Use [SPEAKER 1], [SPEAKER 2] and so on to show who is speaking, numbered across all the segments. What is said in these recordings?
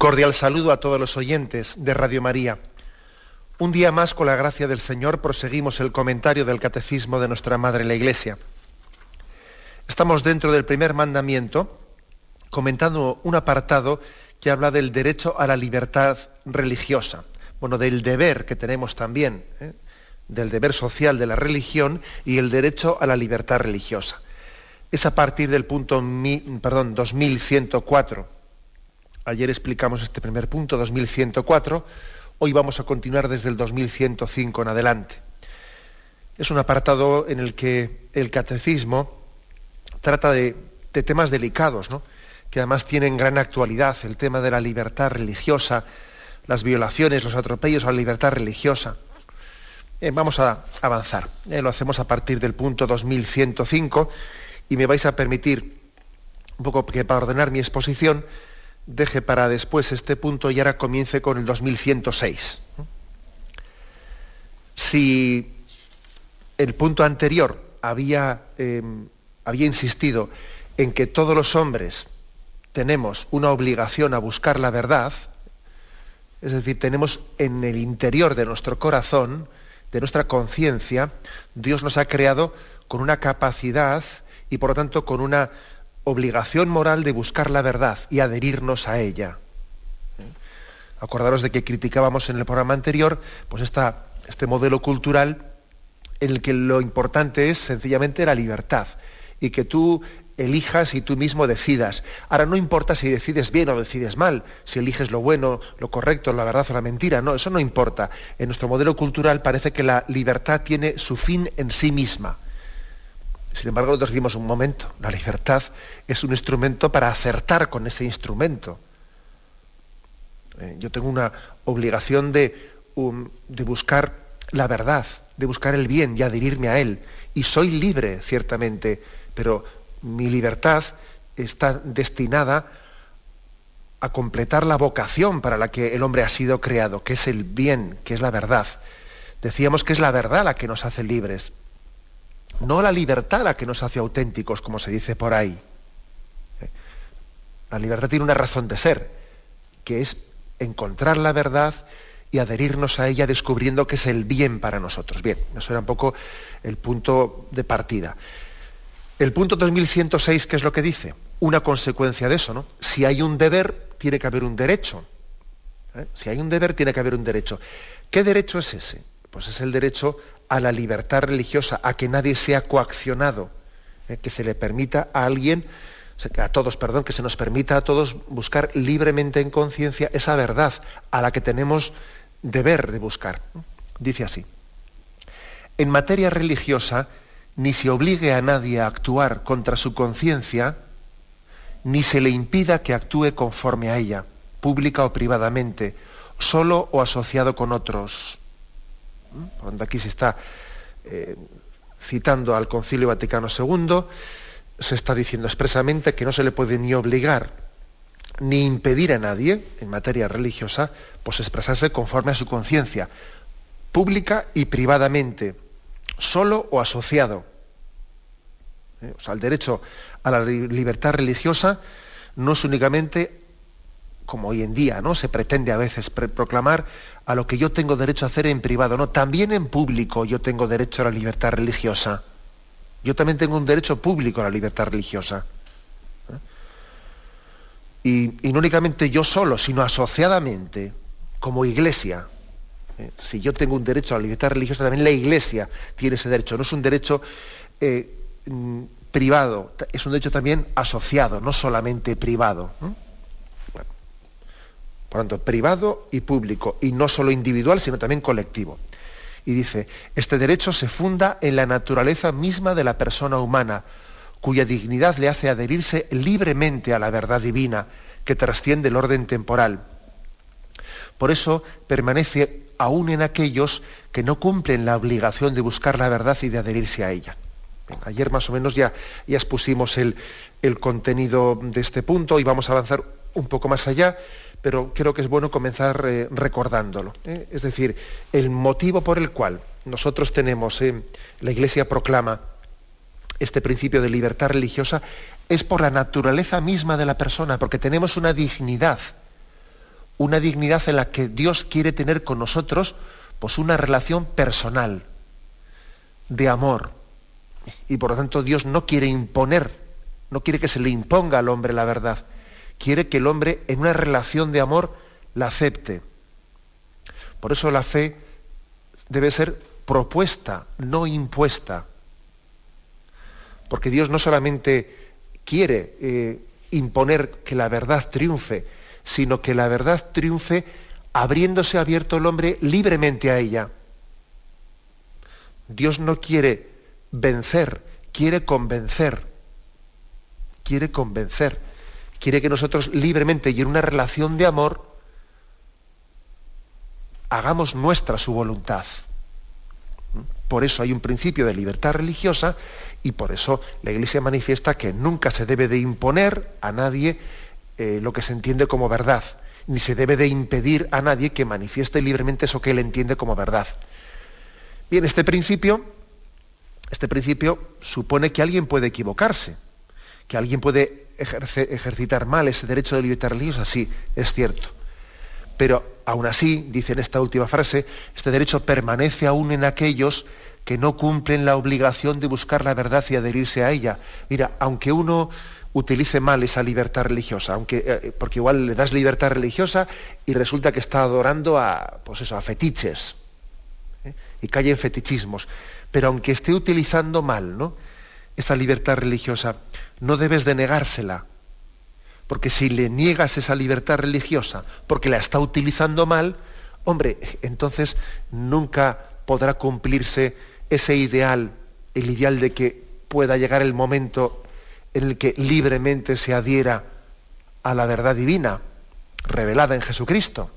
[SPEAKER 1] Cordial saludo a todos los oyentes de Radio María. Un día más, con la gracia del Señor, proseguimos el comentario del Catecismo de nuestra Madre la Iglesia. Estamos dentro del primer mandamiento, comentando un apartado que habla del derecho a la libertad religiosa, bueno, del deber que tenemos también, ¿eh? del deber social de la religión y el derecho a la libertad religiosa. Es a partir del punto perdón, 2104 Ayer explicamos este primer punto, 2104. Hoy vamos a continuar desde el 2105 en adelante. Es un apartado en el que el catecismo trata de, temas delicados, ¿no? que además tienen gran actualidad, el tema de la libertad religiosa, las violaciones, los atropellos a la libertad religiosa. Eh, vamos a avanzar. Eh, lo hacemos a partir del punto 2105 y me vais a permitir, un poco que para ordenar mi exposición, deje para después este punto y ahora comience con el 2106. Si el punto anterior había, em, había insistido en que todos los hombres tenemos una obligación a buscar la verdad, es decir, tenemos en el interior de nuestro corazón, de nuestra conciencia, Dios nos ha creado con una capacidad y por lo tanto con una obligación moral de buscar la verdad y adherirnos a ella. Acordaros de que criticábamos en el programa anterior pues esta, este modelo cultural en el que lo importante es sencillamente la libertad y que tú elijas y tú mismo decidas. Ahora no importa si decides bien o decides mal, si eliges lo bueno, lo correcto, la verdad o la mentira, no, eso no importa. En nuestro modelo cultural parece que la libertad tiene su fin en sí misma sin embargo, nosotros decimos un momento, la libertad es un instrumento para acertar con ese instrumento. Eh, yo tengo una obligación de, de buscar la verdad, de buscar el bien y adherirme a él. Y soy libre, ciertamente, pero mi libertad está destinada a completar la vocación para la que el hombre ha sido creado, que es el bien, que es la verdad. Decíamos que es la verdad la que nos hace libres no la libertad la que nos hace auténticos, como se dice por ahí. ¿Eh? La libertad tiene una razón de ser, que es encontrar la verdad y adherirnos a ella descubriendo que es el bien para nosotros. Bien, eso era un poco el punto de partida. El punto 2106, ¿qué es lo que dice? Una consecuencia de eso, ¿no? Si hay un deber, tiene que haber un derecho. ¿Eh? Si hay un deber, tiene que haber un derecho. ¿Qué derecho es ese? Pues es el derecho a la libertad religiosa, a que nadie sea coaccionado, eh, que se le permita a alguien, a todos, perdón, que se nos permita a todos buscar libremente en conciencia esa verdad a la que tenemos deber de buscar. Dice así, en materia religiosa, ni se obligue a nadie a actuar contra su conciencia, ni se le impida que actúe conforme a ella, pública o privadamente, solo o asociado con otros cuando aquí se está eh, citando al Concilio Vaticano II, se está diciendo expresamente que no se le puede ni obligar ni impedir a nadie en materia religiosa pues expresarse conforme a su conciencia, pública y privadamente, solo o asociado. ¿Eh? O sea, el derecho a la libertad religiosa no es únicamente como hoy en día, ¿no? Se pretende a veces proclamar a lo que yo tengo derecho a hacer en privado, no, también en público yo tengo derecho a la libertad religiosa. Yo también tengo un derecho público a la libertad religiosa. ¿eh? Y, no únicamente yo solo, sino asociadamente, como iglesia. ¿eh? Si yo tengo un derecho a la libertad religiosa, también la iglesia tiene ese derecho. No es un derecho eh, mm, privado, es un derecho también asociado, no solamente privado. Por tanto, privado y público, y no solo individual, sino también colectivo. Y dice, este derecho se funda en la naturaleza misma de la persona humana, cuya dignidad le hace adherirse libremente a la verdad divina, que trasciende el orden temporal. Por eso permanece aún en aquellos que no cumplen la obligación de buscar la verdad y de adherirse a ella. ayer más o menos ya, ya expusimos el, contenido de este punto y vamos a avanzar un poco más allá, pero creo que es bueno comenzar eh, recordándolo. ¿eh? Es decir, el motivo por el cual nosotros tenemos, eh, la Iglesia proclama este principio de libertad religiosa, es por la naturaleza misma de la persona, porque tenemos una dignidad, una dignidad en la que Dios quiere tener con nosotros pues una relación personal, de amor. Y por lo tanto Dios no quiere imponer, no quiere que se le imponga al hombre la verdad, quiere que el hombre en una relación de amor la acepte. Por eso la fe debe ser propuesta, no impuesta. Porque Dios no solamente quiere eh, imponer que la verdad triunfe, sino que la verdad triunfe habiéndose abierto el hombre libremente a ella. Dios no quiere vencer, quiere convencer. Quiere convencer. Quiere que nosotros libremente y en una relación de amor hagamos nuestra su voluntad. Por eso hay un principio de libertad religiosa y por eso la Iglesia manifiesta que nunca se debe de imponer a nadie eh, lo que se entiende como verdad, ni se debe de impedir a nadie que manifieste libremente eso que él entiende como verdad. Bien, este principio, este principio supone que alguien puede equivocarse, que alguien puede ejercitar mal ese derecho de libertad religiosa, sí, es cierto. Pero aún así, dice en esta última frase, este derecho permanece aún en aquellos que no cumplen la obligación de buscar la verdad y adherirse a ella. Mira, aunque uno utilice mal esa libertad religiosa, aunque, eh, porque igual le das libertad religiosa y resulta que está adorando a, pues eso, a fetiches ¿eh? y cae en fetichismos. Pero aunque esté utilizando mal ¿no? Esa libertad religiosa, no debes de negársela. Porque si le niegas esa libertad religiosa porque la está utilizando mal, hombre, entonces nunca podrá cumplirse ese ideal, el ideal de que pueda llegar el momento en el que libremente se adhiera a la verdad divina revelada en Jesucristo.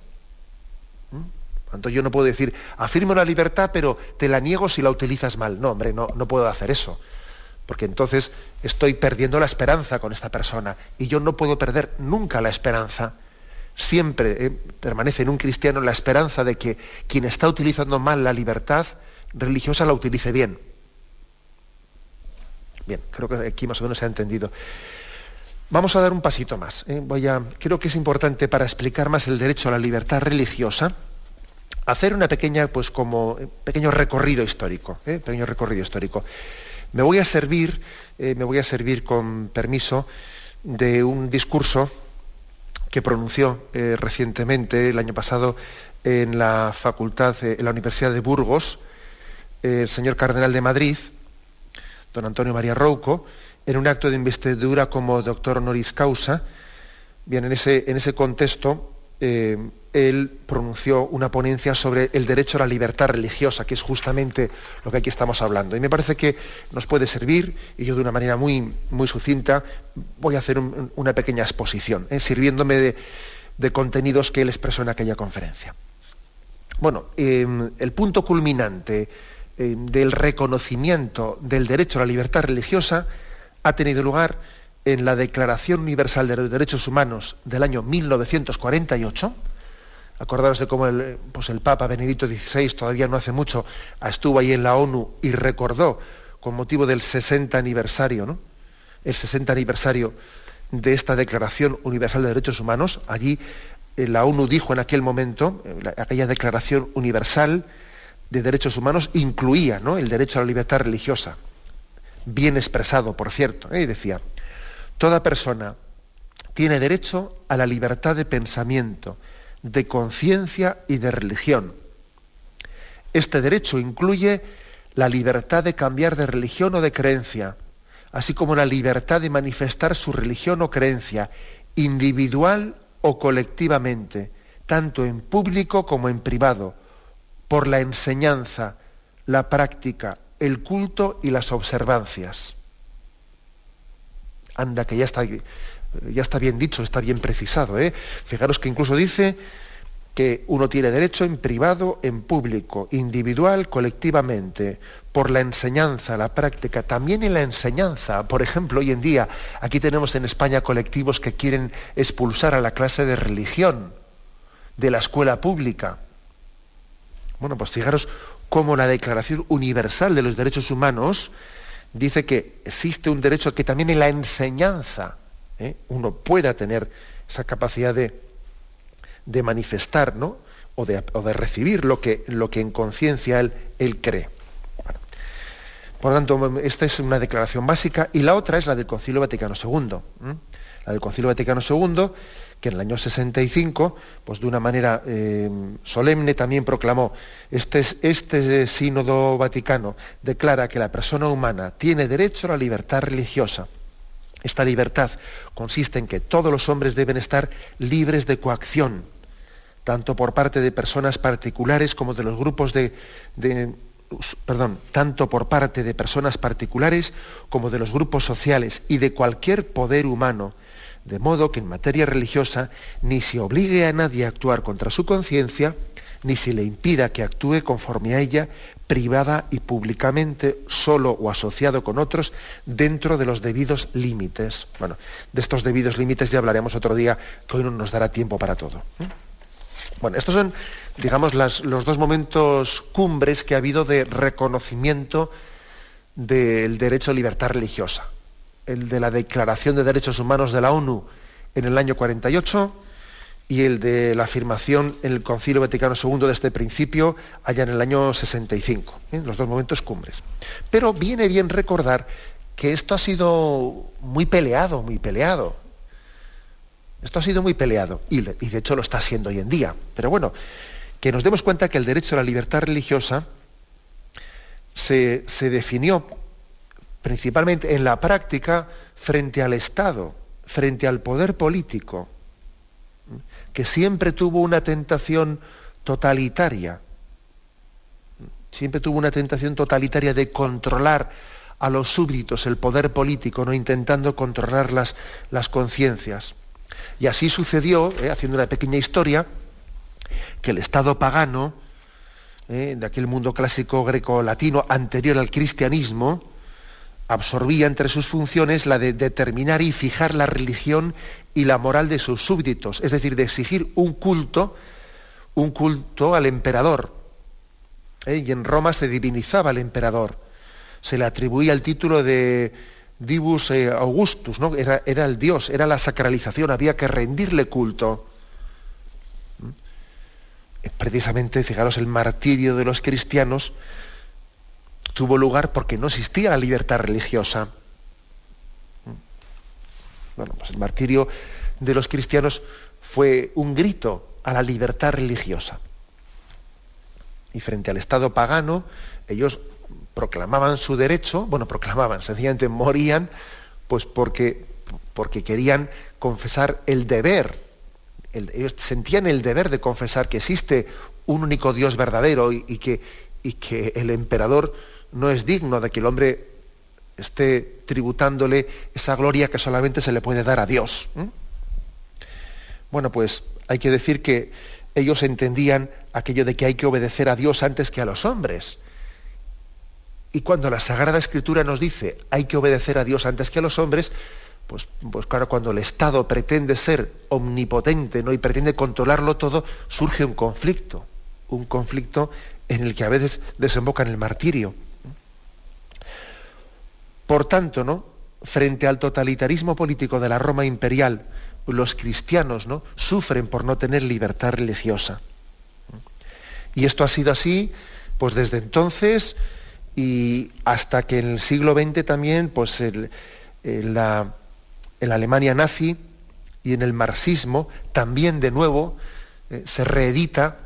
[SPEAKER 1] ¿Mm? Tanto yo no puedo decir, afirmo la libertad, pero te la niego si la utilizas mal. No, hombre, no, no puedo hacer eso. Porque entonces estoy perdiendo la esperanza con esta persona. Y yo no puedo perder nunca la esperanza. Siempre eh, permanece en un cristiano la esperanza de que quien está utilizando mal la libertad religiosa la utilice bien. Bien, creo que aquí más o menos se ha entendido. Vamos a dar un pasito más. ¿eh? Creo que es importante para explicar más el derecho a la libertad religiosa, hacer una pequeña, pues como eh, pequeño recorrido histórico, ¿eh? pequeño recorrido histórico. Me voy a servir, me voy a servir con permiso de un discurso que pronunció recientemente, el año pasado, en la facultad, en la Universidad de Burgos, el señor cardenal de Madrid, don Antonio María Rouco, en un acto de investidura como doctor honoris causa. Bien, en ese, en ese contexto, eh, él pronunció una ponencia sobre el derecho a la libertad religiosa, que es justamente lo que aquí estamos hablando. Y me parece que nos puede servir, y yo de una manera muy, muy sucinta voy a hacer una pequeña exposición, ¿eh? sirviéndome de, contenidos que él expresó en aquella conferencia. Bueno, eh, el punto culminante eh, del reconocimiento del derecho a la libertad religiosa ha tenido lugar en la Declaración Universal de los Derechos Humanos del año 1948. Acordaros de cómo el, pues Papa Benedicto XVI todavía no hace mucho estuvo ahí en la ONU y recordó con motivo del 60 aniversario, ¿no? el 60 aniversario de esta Declaración Universal de Derechos Humanos. Allí eh, la ONU dijo en aquel momento, eh, aquella Declaración Universal, de derechos humanos incluía ¿no? el derecho a la libertad religiosa, bien expresado, por cierto, ¿eh? y decía, toda persona tiene derecho a la libertad de pensamiento, de conciencia y de religión. Este derecho incluye la libertad de cambiar de religión o de creencia, así como la libertad de manifestar su religión o creencia, individual o colectivamente, tanto en público como en privado, por la enseñanza, la práctica, el culto y las observancias. Anda, que ya está ya está bien dicho, está bien precisado. ¿eh? Fijaros que incluso dice que uno tiene derecho en privado, en público, individual, colectivamente, por la enseñanza, la práctica, también en la enseñanza. Por ejemplo, hoy en día aquí tenemos en España colectivos que quieren expulsar a la clase de religión de la escuela pública. Bueno, pues fijaros cómo la Declaración Universal de los Derechos Humanos dice que existe un derecho que también en la enseñanza ¿eh? uno pueda tener esa capacidad de, de manifestar ¿no? o, de, recibir lo que, lo que en conciencia él, él, cree. Por lo tanto, esta es una declaración básica y la otra es la del Concilio Vaticano II. La del Concilio Vaticano II, que en el año 65, pues de una manera eh, solemne también proclamó, este, este sínodo vaticano declara que la persona humana tiene derecho a la libertad religiosa. Esta libertad consiste en que todos los hombres deben estar libres de coacción, tanto por parte de personas particulares como de los grupos de, perdón, tanto por parte de personas particulares como de los grupos sociales y de cualquier poder humano, de modo que en materia religiosa ni se obligue a nadie a actuar contra su conciencia, ni se le impida que actúe conforme a ella, privada y públicamente, solo o asociado con otros, dentro de los debidos límites. Bueno, de estos debidos límites ya hablaremos otro día, que hoy no nos dará tiempo para todo. ¿eh? Bueno, estos son, digamos, los dos momentos cumbres que ha habido de reconocimiento del derecho a libertad religiosa. El de la Declaración de Derechos Humanos de la ONU en el año 48 y el de la afirmación en el Concilio Vaticano II de este principio allá en el año 65, ¿eh? los dos momentos cumbres. Pero viene bien recordar que esto ha sido muy peleado, muy peleado. Esto ha sido muy peleado y, de hecho lo está siendo hoy en día. Pero bueno, que nos demos cuenta que el derecho a la libertad religiosa se, se definió principalmente en la práctica frente al Estado, frente al poder político que siempre tuvo una tentación totalitaria, siempre tuvo una tentación totalitaria de controlar a los súbditos el poder político, no intentando controlar las, las conciencias. Y así sucedió, eh, haciendo una pequeña historia, que el Estado pagano, eh, de aquel mundo clásico greco-latino anterior al cristianismo, absorbía entre sus funciones la de determinar y fijar la religión y la moral de sus súbditos, es decir, de exigir un culto, un culto al emperador. ¿eh? Y en Roma se divinizaba al emperador, se le atribuía el título de Divus eh, Augustus, ¿no? era, era el dios, era la sacralización, había que rendirle culto. ¿Mm? Precisamente, fijaros, el martirio de los cristianos tuvo lugar porque no existía la libertad religiosa. Bueno, pues el martirio de los cristianos fue un grito a la libertad religiosa. Y frente al Estado pagano, ellos proclamaban su derecho, bueno, proclamaban, sencillamente morían, pues porque, porque querían confesar el deber. ellos sentían el deber de confesar que existe un único Dios verdadero y, que, y que el emperador no es digno de que el hombre esté tributándole esa gloria que solamente se le puede dar a Dios. Bueno, pues hay que decir que ellos entendían aquello de que hay que obedecer a Dios antes que a los hombres. Y cuando la Sagrada Escritura nos dice hay que obedecer a Dios antes que a los hombres, pues, pues claro, cuando el Estado pretende ser omnipotente ¿no? y pretende controlarlo todo, surge un conflicto, un conflicto en el que a veces desemboca en el martirio. Por tanto, ¿no? frente al totalitarismo político de la Roma imperial, los cristianos ¿no? sufren por no tener libertad religiosa. Y esto ha sido así pues desde entonces y hasta que en el siglo XX también, pues en, la, Alemania nazi y en el marxismo, también de nuevo eh, se reedita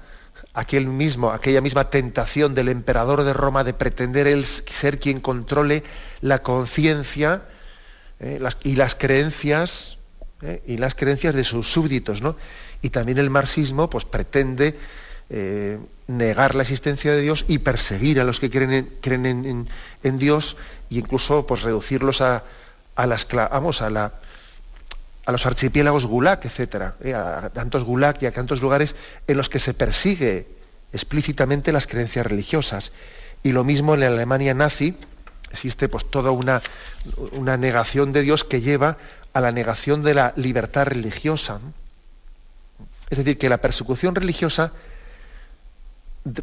[SPEAKER 1] aquella misma tentación del emperador de Roma de pretender él ser quien controle la conciencia eh, y las creencias eh, y las creencias de sus súbditos, ¿no? Y también el marxismo, pues pretende eh, negar la existencia de Dios y perseguir a los que creen en, creen en, Dios e incluso pues reducirlos a, a, vamos, a, la, a los archipiélagos Gulag, etcétera, eh, a tantos Gulag y a tantos lugares en los que se persigue explícitamente las creencias religiosas. Y lo mismo en la Alemania nazi, existe pues toda una, una negación de Dios que lleva a la negación de la libertad religiosa. Es decir, que la persecución religiosa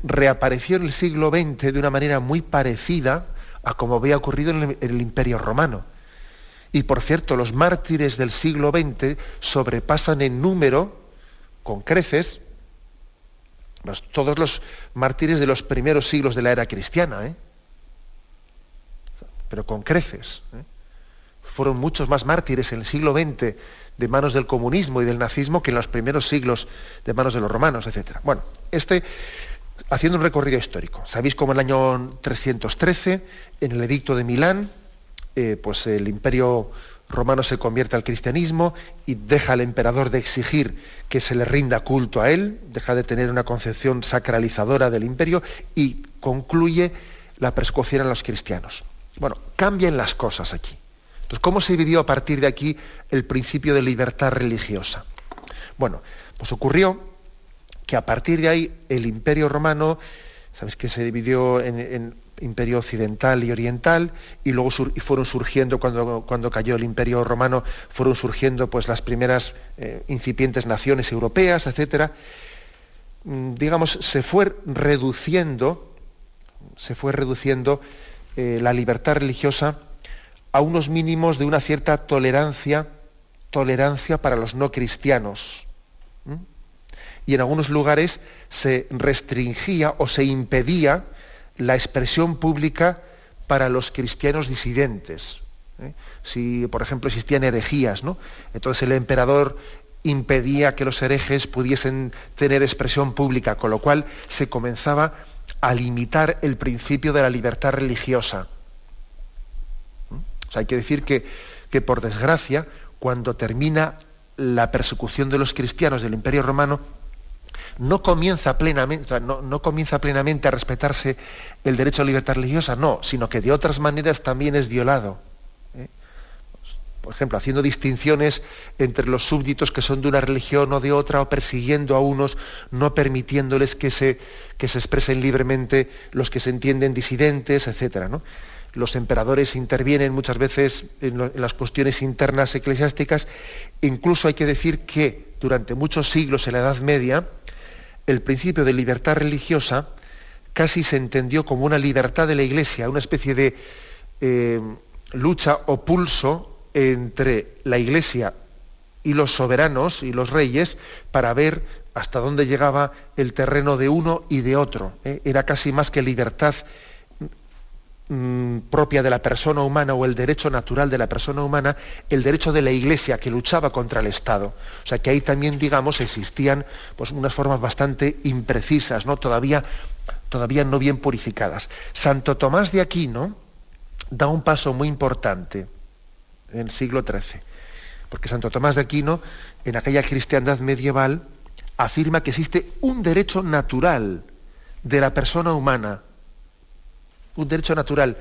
[SPEAKER 1] reapareció en el siglo XX de una manera muy parecida a como había ocurrido en el, Imperio Romano. Y por cierto, los mártires del siglo XX sobrepasan en número, con creces, todos los mártires de los primeros siglos de la era cristiana, ¿eh? pero con creces. ¿eh? Fueron muchos más mártires en el siglo XX de manos del comunismo y del nazismo que en los primeros siglos de manos de los romanos, etc. Bueno, este, haciendo un recorrido histórico. Sabéis cómo en el año 313, en el edicto de Milán, eh, pues el imperio romano se convierte al cristianismo y deja al emperador de exigir que se le rinda culto a él, deja de tener una concepción sacralizadora del imperio y concluye la persecución a los cristianos. Bueno, cambian las cosas aquí. Entonces, ¿cómo se vivió a partir de aquí el principio de libertad religiosa? Bueno, pues ocurrió que a partir de ahí el imperio romano, sabéis que se dividió en imperio occidental y oriental, y luego fueron surgiendo, cuando, cuando, cayó el imperio romano, fueron surgiendo pues, las primeras eh, incipientes naciones europeas, etc. Mm, digamos, se fue reduciendo, se fue reduciendo eh, la libertad religiosa a unos mínimos de una cierta tolerancia, tolerancia para los no cristianos. Y en algunos lugares se restringía o se impedía la expresión pública para los cristianos disidentes. ¿eh? Si, por ejemplo, existían herejías, ¿no? entonces el emperador impedía que los herejes pudiesen tener expresión pública, con lo cual se comenzaba a limitar el principio de la libertad religiosa. ¿Mm? O sea, hay que decir que, que, por desgracia, cuando termina la persecución de los cristianos del Imperio Romano, no comienza plenamente, no, comienza plenamente a respetarse el derecho a libertad religiosa, no, sino que de otras maneras también es violado. ¿eh? Por ejemplo, haciendo distinciones entre los súbditos que son de una religión o de otra, o persiguiendo a unos, no permitiéndoles que se, que se expresen libremente los que se entienden disidentes, etc. Los emperadores intervienen muchas veces en las cuestiones internas eclesiásticas. Incluso hay que decir que durante muchos siglos en la Edad Media, el principio de libertad religiosa casi se entendió como una libertad de la Iglesia, una especie de eh, lucha o pulso entre la Iglesia y los soberanos y los reyes para ver hasta dónde llegaba el terreno de uno y de otro. ¿eh? Era casi más que libertad Mm, propia de la persona humana o el derecho natural de la persona humana, el derecho de la Iglesia que luchaba contra el Estado. O sea que ahí también, digamos, existían pues, unas formas bastante imprecisas, ¿no? Todavía, todavía no bien purificadas. Santo Tomás de Aquino da un paso muy importante en el siglo XIII, porque Santo Tomás de Aquino, en aquella cristiandad medieval, afirma que existe un derecho natural de la persona humana un derecho natural,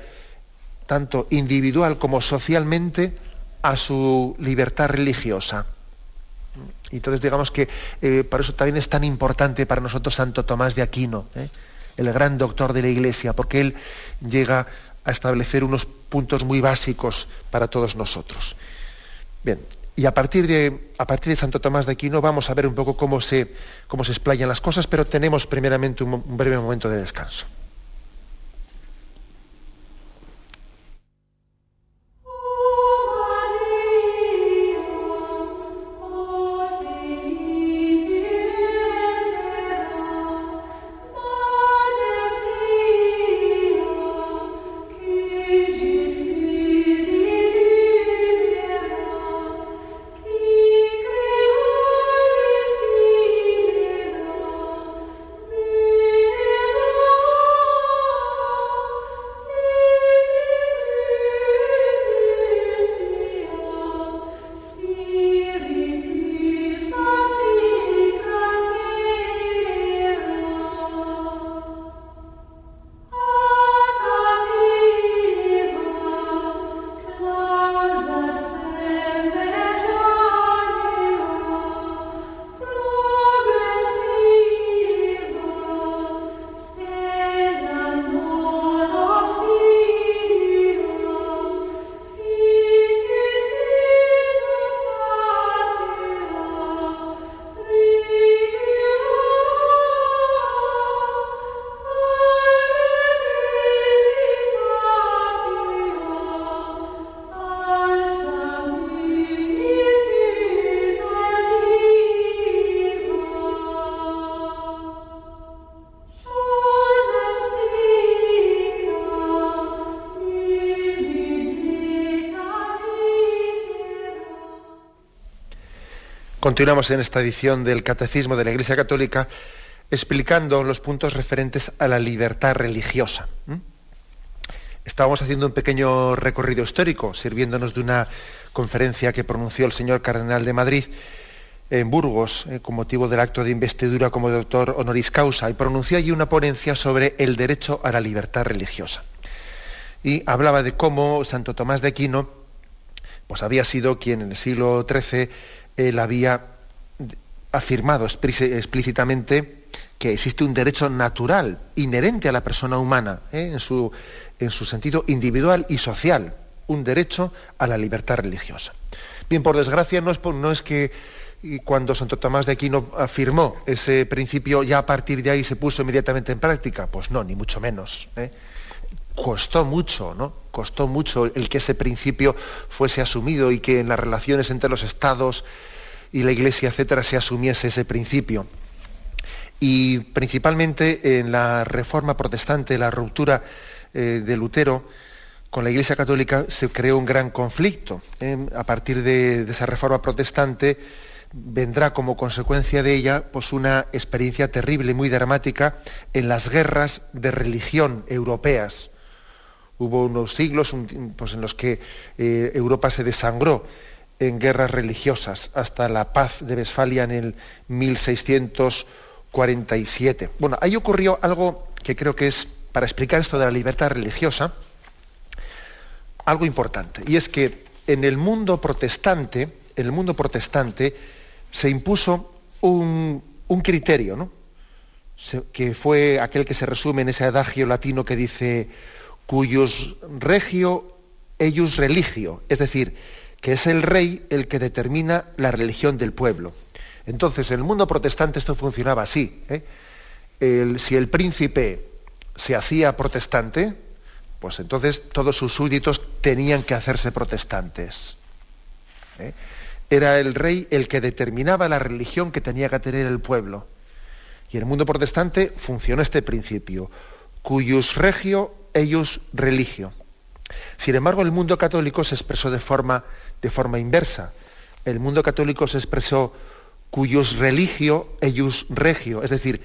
[SPEAKER 1] tanto individual como socialmente, a su libertad religiosa. Y entonces digamos que eh, por eso también es tan importante para nosotros Santo Tomás de Aquino, ¿eh? el gran doctor de la Iglesia, porque él llega a establecer unos puntos muy básicos para todos nosotros. Bien, y a partir de, a partir de Santo Tomás de Aquino vamos a ver un poco cómo se, cómo se explayan las cosas, pero tenemos primeramente un breve momento de descanso. Continuamos en esta edición del Catecismo de la Iglesia Católica explicando los puntos referentes a la libertad religiosa. Estábamos haciendo un pequeño recorrido histórico, sirviéndonos de una conferencia que pronunció el señor Cardenal de Madrid en Burgos, eh, con motivo del acto de investidura como doctor honoris causa, y pronunció allí una ponencia sobre el derecho a la libertad religiosa. Y hablaba de cómo Santo Tomás de Aquino pues había sido quien en el siglo XIII él había afirmado explícitamente que existe un derecho natural, inherente a la persona humana, ¿eh? en, su, en su sentido individual y social, un derecho a la libertad religiosa. Bien, por desgracia, no es, no es que cuando Santo Tomás de Aquino afirmó ese principio, ya a partir de ahí se puso inmediatamente en práctica. Pues no, ni mucho menos. ¿eh? Costó mucho, ¿no? Costó mucho el que ese principio fuese asumido y que en las relaciones entre los estados y la Iglesia, etcétera, se asumiese ese principio. Y principalmente en la reforma protestante, la ruptura eh, de Lutero con la Iglesia Católica, se creó un gran conflicto. ¿eh? A partir de, esa reforma protestante vendrá como consecuencia de ella pues, una experiencia terrible, muy dramática, en las guerras de religión europeas. Hubo unos siglos pues, en los que eh, Europa se desangró en guerras religiosas hasta la paz de Westfalia en el 1647. Bueno, ahí ocurrió algo que creo que es, para explicar esto de la libertad religiosa, algo importante. Y es que en el mundo protestante, en el mundo protestante, se impuso un, criterio, ¿no? que fue aquel que se resume en ese adagio latino que dice cuyos regio eius religio, es decir, que es el rey el que determina la religión del pueblo. Entonces, en el mundo protestante esto funcionaba así. ¿eh? si el príncipe se hacía protestante, pues entonces todos sus súbditos tenían que hacerse protestantes. ¿eh? Era el rey el que determinaba la religión que tenía que tener el pueblo. Y en el mundo protestante funcionó este principio, cuyus regio eius religio. Sin embargo, el mundo católico se expresó de forma de forma inversa. El mundo católico se expresó cuyos religio, ellos regio, es decir,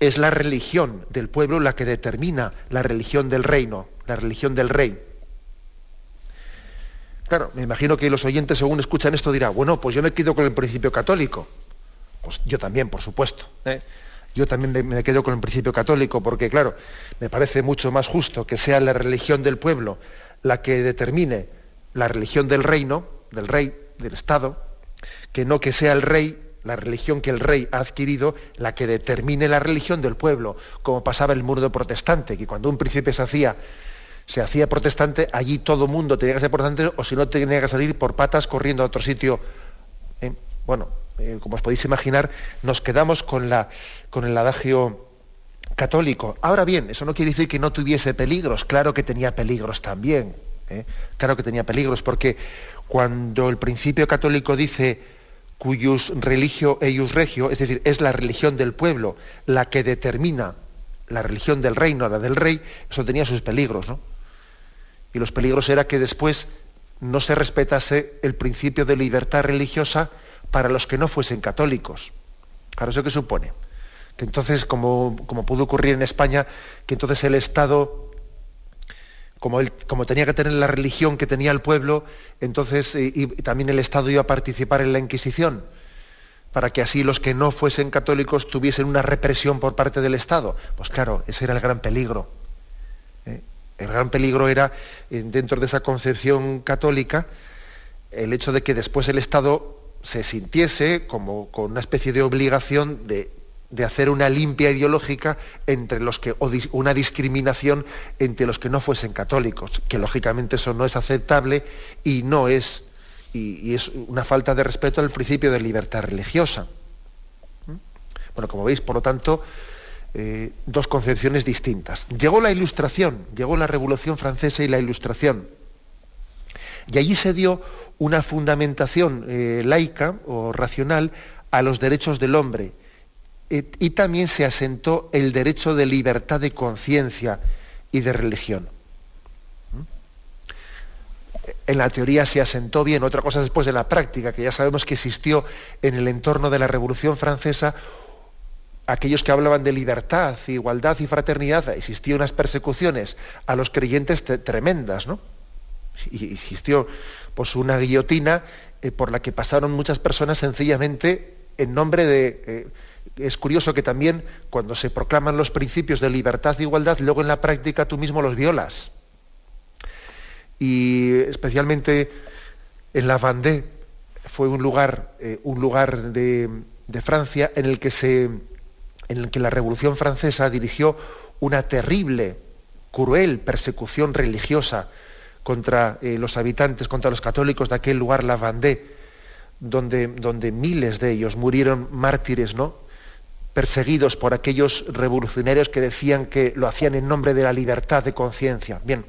[SPEAKER 1] es la religión del pueblo la que determina la religión del reino, la religión del rey. Claro, me imagino que los oyentes según escuchan esto dirán, bueno, pues yo me quedo con el principio católico. Pues yo también, por supuesto. ¿eh? Yo también me quedo con el principio católico porque, claro, me parece mucho más justo que sea la religión del pueblo la que determine la religión del reino, del rey, del Estado, que no que sea el rey, la religión que el rey ha adquirido, la que determine la religión del pueblo, como pasaba en el mundo protestante, que cuando un príncipe se hacía, se hacía protestante, allí todo mundo tenía que ser protestante, o si no tenía que salir por patas corriendo a otro sitio. ¿eh? Bueno, eh, como os podéis imaginar, nos quedamos con, la, con el adagio católico. Ahora bien, eso no quiere decir que no tuviese peligros, claro que tenía peligros también. ¿eh? Claro que tenía peligros, porque cuando el principio católico dice cuyus religio eius regio, es decir, es la religión del pueblo la que determina la religión del reino, la del rey, eso tenía sus peligros, ¿no? Y los peligros era que después no se respetase el principio de libertad religiosa para los que no fuesen católicos. Claro, ¿eso qué supone? Que entonces, como, pudo ocurrir en España, que entonces el Estado como tenía que tener la religión que tenía el pueblo, entonces eh, y, también el Estado iba a participar en la Inquisición, para que así los que no fuesen católicos tuviesen una represión por parte del Estado. Pues claro, ese era el gran peligro. ¿eh? El gran peligro era, eh, dentro de esa concepción católica, el hecho de que después el Estado se sintiese como con una especie de obligación de de hacer una limpia ideológica entre los que, o una discriminación entre los que no fuesen católicos, que lógicamente eso no es aceptable y no es, y, es una falta de respeto al principio de libertad religiosa. ¿Mm? Bueno, como veis, por lo tanto, eh, dos concepciones distintas. Llegó la Ilustración, llegó la Revolución Francesa y la Ilustración. Y allí se dio una fundamentación eh, laica o racional a los derechos del hombre y también se asentó el derecho de libertad de conciencia y de religión. en la teoría se asentó bien, otra cosa después de la práctica, que ya sabemos que existió en el entorno de la Revolución Francesa aquellos que hablaban de libertad, igualdad y fraternidad, existían unas persecuciones a los creyentes tremendas, ¿no? Y existió pues, una guillotina eh, por la que pasaron muchas personas sencillamente en nombre de... Eh, es curioso que también cuando se proclaman los principios de libertad e igualdad, luego en la práctica tú mismo los violas. Y especialmente en la Vendée fue un lugar, eh, un lugar de, Francia en el, que se, en el que la Revolución Francesa dirigió una terrible, cruel persecución religiosa contra eh, los habitantes, contra los católicos de aquel lugar, la Vendée, donde, donde miles de ellos murieron mártires, ¿no? perseguidos por aquellos revolucionarios que decían que lo hacían en nombre de la libertad de conciencia. Bien,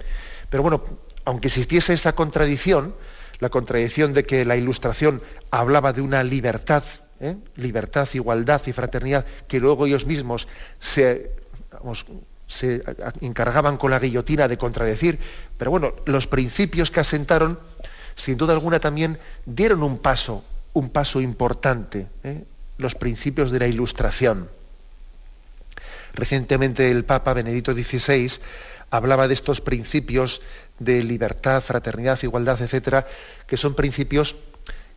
[SPEAKER 1] pero bueno, aunque existiese esa contradicción, la contradicción de que la Ilustración hablaba de una libertad, ¿eh? libertad, igualdad y fraternidad, que luego ellos mismos se, se encargaban con la guillotina de contradecir, pero bueno, los principios que asentaron, sin duda alguna también dieron un paso, un paso importante, ¿eh? los principios de la Ilustración. Recientemente el Papa Benedicto XVI hablaba de estos principios de libertad, fraternidad, igualdad, etcétera, que son principios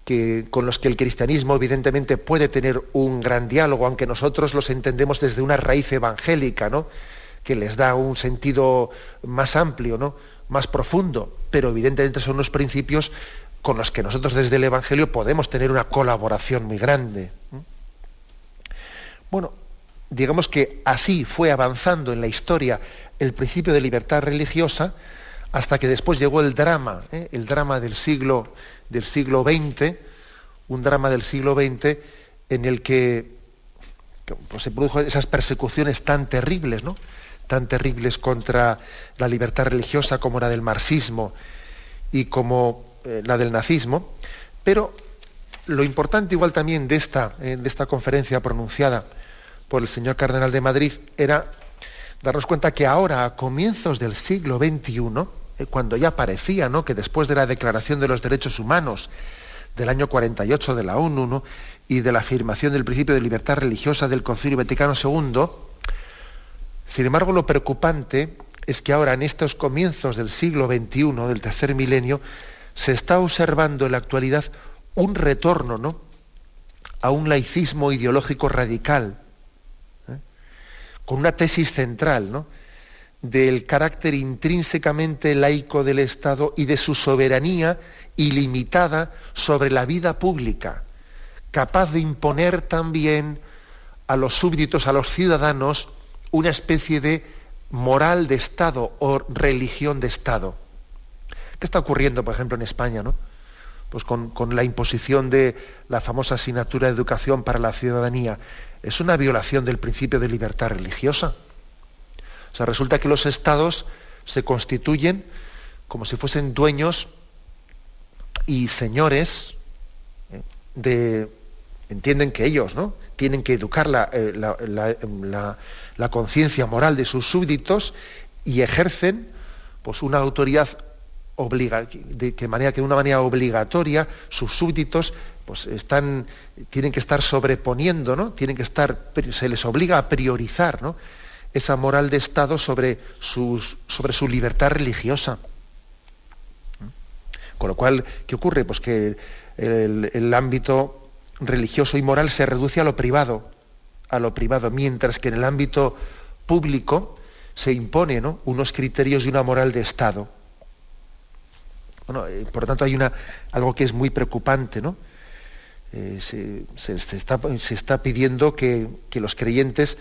[SPEAKER 1] que, con los que el cristianismo evidentemente puede tener un gran diálogo, aunque nosotros los entendemos desde una raíz evangélica, ¿no? Que les da un sentido más amplio, ¿no? más profundo, pero evidentemente son unos principios con los que nosotros desde el Evangelio podemos tener una colaboración muy grande. Bueno, digamos que así fue avanzando en la historia el principio de libertad religiosa, hasta que después llegó el drama, ¿eh? el drama del siglo, del siglo XX, un drama del siglo XX en el que pues, se produjo esas persecuciones tan terribles, ¿no? Tan terribles contra la libertad religiosa como la del marxismo y como eh, la del nazismo, pero lo importante igual también de esta, eh, de esta conferencia pronunciada por el señor Cardenal de Madrid era darnos cuenta que ahora, a comienzos del siglo XXI, eh, cuando ya parecía ¿no? que después de la Declaración de los Derechos Humanos del año 48 de la ONU y de la afirmación del principio de libertad religiosa del Concilio Vaticano II, sin embargo lo preocupante es que ahora en estos comienzos del siglo XXI, del tercer milenio, se está observando en la actualidad un retorno ¿no? a un laicismo ideológico radical, con una tesis central ¿no? del carácter intrínsecamente laico del Estado y de su soberanía ilimitada sobre la vida pública, capaz de imponer también a los súbditos, a los ciudadanos, una especie de moral de Estado o religión de Estado. ¿Qué está ocurriendo, por ejemplo, en España? ¿no? Pues con, con la imposición de la famosa asignatura de educación para la ciudadanía es una violación del principio de libertad religiosa. O sea, resulta que los estados se constituyen como si fuesen dueños y señores eh, de... Entienden que ellos ¿no? tienen que educar la, eh, la, conciencia moral de sus súbditos y ejercen pues, una autoridad obliga, de que manera que de una manera obligatoria sus súbditos pues están, tienen que estar sobreponiendo, ¿no? Tienen que estar, se les obliga a priorizar, ¿no? Esa moral de Estado sobre, sus, sobre su libertad religiosa. Con lo cual, ¿qué ocurre? Pues que el, ámbito religioso y moral se reduce a lo privado, a lo privado, mientras que en el ámbito público se impone ¿no? unos criterios y una moral de Estado. Eh, por lo tanto hay algo que es muy preocupante. Eh, se, está, pidiendo que, los creyentes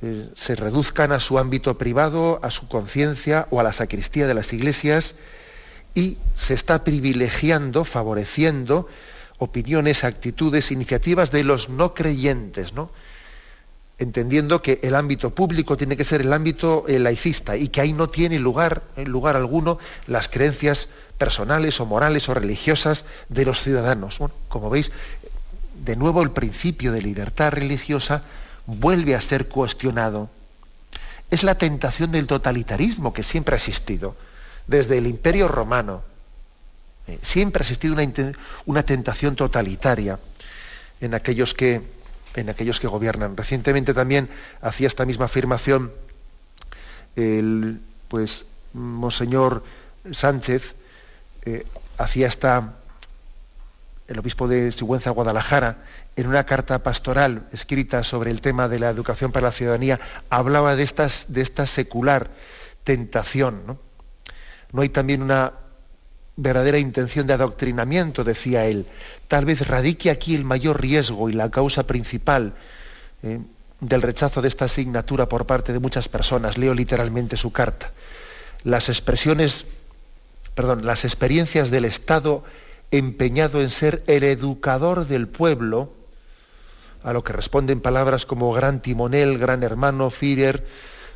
[SPEAKER 1] eh, se reduzcan a su ámbito privado, a su conciencia o a la sacristía de las iglesias y se está privilegiando, favoreciendo opiniones, actitudes, iniciativas de los no creyentes, ¿no? entendiendo que el ámbito público tiene que ser el ámbito eh, laicista y que ahí no tiene lugar, lugar alguno las creencias personales o morales o religiosas de los ciudadanos. como veis, de nuevo el principio de libertad religiosa vuelve a ser cuestionado. Es la tentación del totalitarismo que siempre ha existido, desde el imperio romano. Eh, siempre ha existido una, una, tentación totalitaria en aquellos, que, en aquellos que gobiernan. Recientemente también hacía esta misma afirmación el pues, Monseñor Sánchez, eh, hacía esta, el obispo de Sigüenza, Guadalajara, en una carta pastoral escrita sobre el tema de la educación para la ciudadanía, hablaba de, estas, de esta secular tentación. ¿no? no hay también una verdadera intención de adoctrinamiento, decía él. Tal vez radique aquí el mayor riesgo y la causa principal eh, del rechazo de esta asignatura por parte de muchas personas. Leo literalmente su carta. Las expresiones, perdón, las experiencias del Estado empeñado en ser el educador del pueblo, a lo que responden palabras como gran timonel, gran hermano, Führer,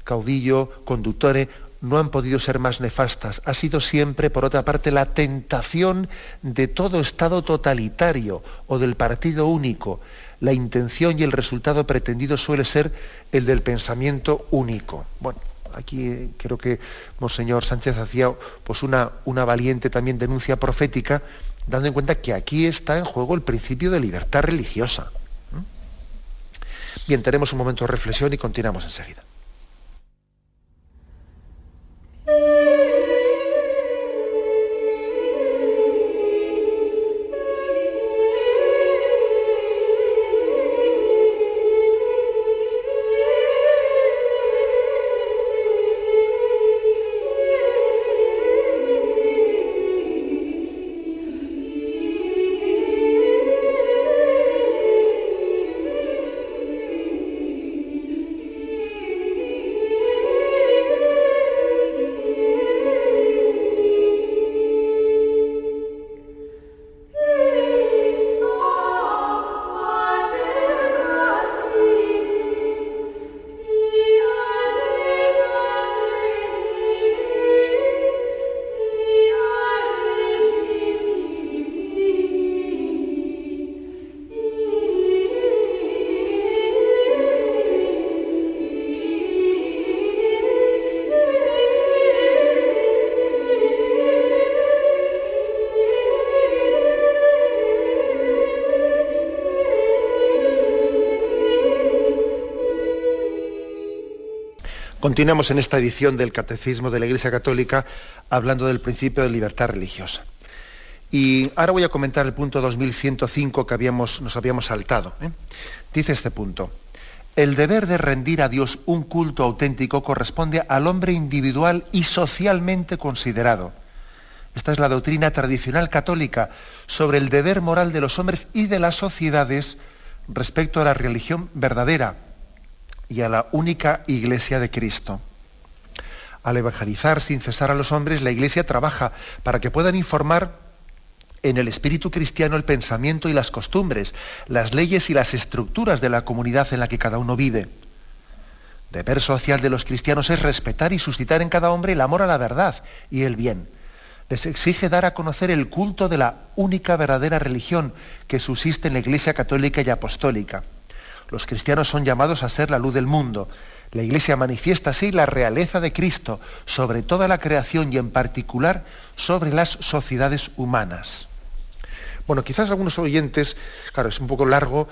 [SPEAKER 1] caudillo, conductore, no han podido ser más nefastas. Ha sido siempre, por otra parte, la tentación de todo Estado totalitario o del partido único. La intención y el resultado pretendido suele ser el del pensamiento único. Bueno, aquí creo que Monseñor Sánchez hacía pues una, una valiente también denuncia profética, dando en cuenta que aquí está en juego el principio de libertad religiosa. Bien, tenemos un momento de reflexión y continuamos enseguida. Música Continuamos en esta edición del Catecismo de la Iglesia Católica hablando del principio de libertad religiosa. Y ahora voy a comentar el punto 2105 que habíamos, nos habíamos saltado. ¿eh? Dice este punto, el deber de rendir a Dios un culto auténtico corresponde al hombre individual y socialmente considerado. Esta es la doctrina tradicional católica sobre el deber moral de los hombres y de las sociedades respecto a la religión verdadera, y a la única iglesia de Cristo. Al evangelizar sin cesar a los hombres, la iglesia trabaja para que puedan informar en el espíritu cristiano el pensamiento y las costumbres, las leyes y las estructuras de la comunidad en la que cada uno vive. Deber social de los cristianos es respetar y suscitar en cada hombre el amor a la verdad y el bien. Les exige dar a conocer el culto de la única verdadera religión que subsiste en la Iglesia católica y apostólica los cristianos son llamados a ser la luz del mundo. La Iglesia manifiesta así la realeza de Cristo sobre toda la creación y en particular sobre las sociedades humanas. Bueno, quizás algunos oyentes, claro, es un poco largo,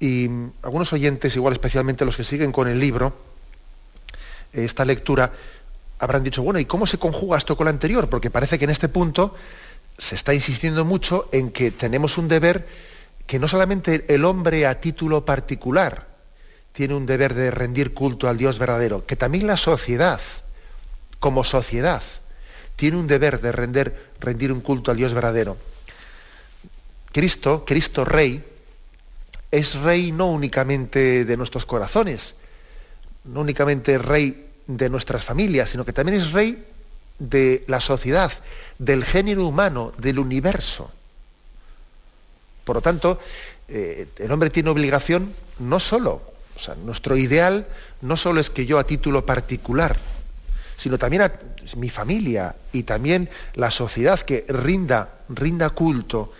[SPEAKER 1] y algunos oyentes, igual especialmente los que siguen con el libro, esta lectura, habrán dicho, bueno, ¿y cómo se conjuga esto con lo anterior? Porque parece que en este punto se está insistiendo mucho en que tenemos un deber que no solamente el hombre a título particular tiene un deber de rendir culto al Dios verdadero, que también la sociedad, como sociedad, tiene un deber de rendir, rendir un culto al Dios verdadero. Cristo, Cristo Rey, es Rey no únicamente de nuestros corazones, no únicamente Rey de nuestras familias, sino que también es Rey de la sociedad, del género humano, del universo. Por lo tanto, eh, el hombre tiene obligación no solo, o sea, nuestro ideal no solo es que yo a título particular, sino también a mi familia y también la sociedad que rinda, rinda culto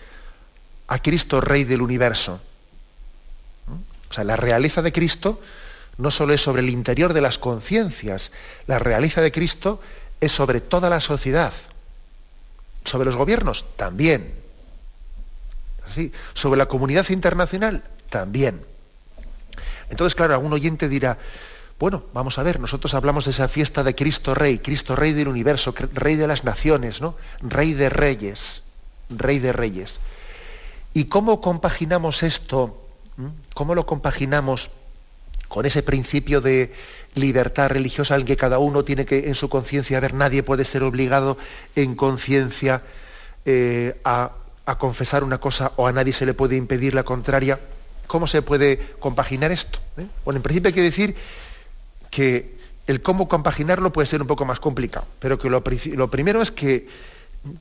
[SPEAKER 1] a Cristo Rey del universo. O sea, la realeza de Cristo no solo es sobre el interior de las conciencias, la realeza de Cristo es sobre toda la sociedad. Sobre los gobiernos, también. Sobre la comunidad internacional, también. Entonces, claro, algún oyente dirá, bueno, vamos a ver, nosotros hablamos de esa fiesta de Cristo Rey, Cristo Rey del universo, Rey de las naciones, ¿no? Rey de reyes, Rey de reyes. ¿Y cómo compaginamos esto? ¿Cómo lo compaginamos con ese principio de libertad religiosa en que cada uno tiene que en su conciencia ver, nadie puede ser obligado en conciencia eh, a, confesar una cosa o a nadie se le puede impedir la contraria? ¿Cómo se puede compaginar esto? ¿Eh? Bueno, en principio hay que decir que el cómo compaginarlo puede ser un poco más complicado, pero que lo, primero es que,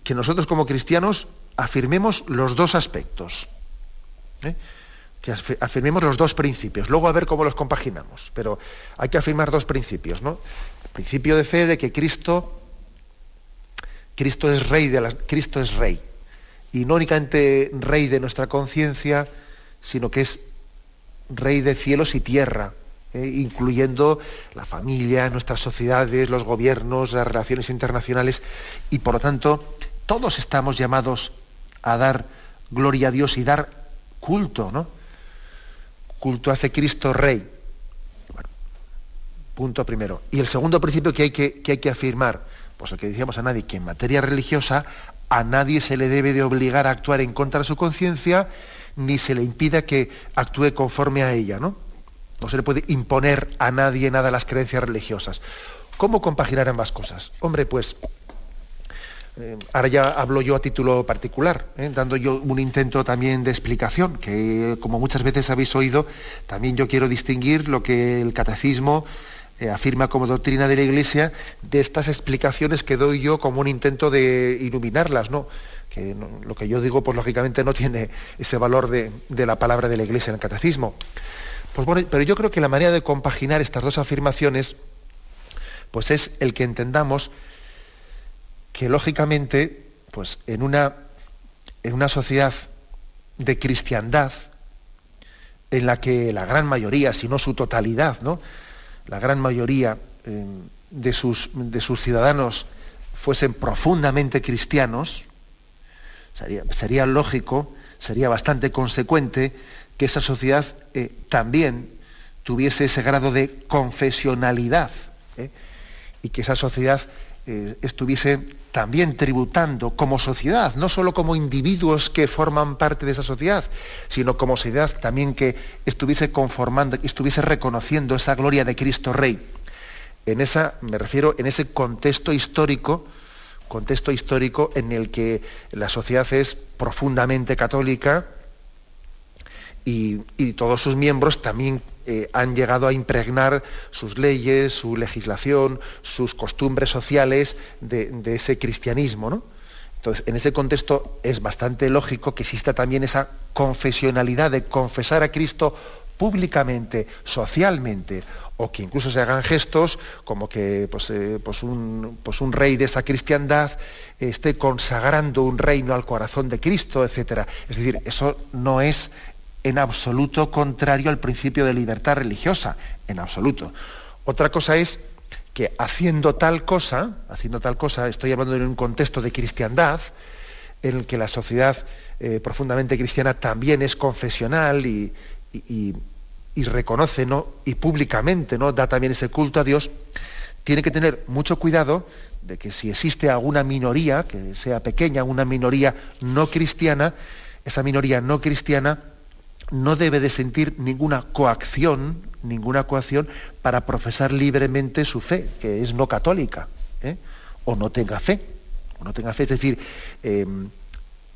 [SPEAKER 1] nosotros como cristianos afirmemos los dos aspectos, ¿eh? que afirmemos los dos principios, luego a ver cómo los compaginamos, pero hay que afirmar dos principios, ¿no? El principio de fe de que Cristo, Cristo es rey Cristo es rey, y no únicamente rey de nuestra conciencia, sino que es rey de cielos y tierra, eh, incluyendo la familia, nuestras sociedades, los gobiernos, las relaciones internacionales, y por lo tanto todos estamos llamados a dar gloria a Dios y dar culto, ¿no? Culto a ese Cristo Rey. punto primero. Y el segundo principio que hay que, que hay que afirmar, pues el que decíamos a nadie, que en materia religiosa a nadie se le debe de obligar a actuar en contra de su conciencia, ni se le impida que actúe conforme a ella, ¿no? No se le puede imponer a nadie nada las creencias religiosas. ¿Cómo compaginar ambas cosas? Hombre, pues eh, ahora ya hablo yo a título particular, ¿eh? dando yo un intento también de explicación, que como muchas veces habéis oído, también yo quiero distinguir lo que el catecismo afirma como doctrina de la Iglesia de estas explicaciones que doy yo como un intento de iluminarlas, ¿no? que lo que yo digo, pues lógicamente no tiene ese valor de, la palabra de la Iglesia en el catecismo. Pues pero yo creo que la manera de compaginar estas dos afirmaciones, pues es el que entendamos que lógicamente, pues en una, en una sociedad de cristiandad, en la que la gran mayoría, si no su totalidad, ¿no? La gran mayoría eh, de, sus, de sus ciudadanos fuesen profundamente cristianos, sería, lógico, sería bastante consecuente que esa sociedad eh, también tuviese ese grado de confesionalidad ¿eh? y que esa sociedad estuviese también tributando como sociedad, no solo como individuos que forman parte de esa sociedad, sino como sociedad también que estuviese conformando, estuviese reconociendo esa gloria de Cristo Rey. En esa, me refiero, en ese contexto histórico, contexto histórico en el que la sociedad es profundamente católica, y, todos sus miembros también eh, han llegado a impregnar sus leyes, su legislación, sus costumbres sociales de, ese cristianismo. ¿no? Entonces, en ese contexto es bastante lógico que exista también esa confesionalidad de confesar a Cristo públicamente, socialmente, o que incluso se hagan gestos como que pues, eh, pues, un, pues un, rey de esa cristiandad esté consagrando un reino al corazón de Cristo, etc. Es decir, eso no es en absoluto contrario al principio de libertad religiosa, en absoluto. Otra cosa es que haciendo tal cosa, haciendo tal cosa, estoy hablando en un contexto de cristiandad, en el que la sociedad eh, profundamente cristiana también es confesional y, reconoce ¿no? y públicamente ¿no? da también ese culto a Dios, tiene que tener mucho cuidado de que si existe alguna minoría, que sea pequeña, una minoría no cristiana, esa minoría no cristiana no debe de sentir ninguna coacción, ninguna coacción para profesar libremente su fe, que es no católica, ¿eh? o no tenga fe, o no tenga fe. Es decir, em,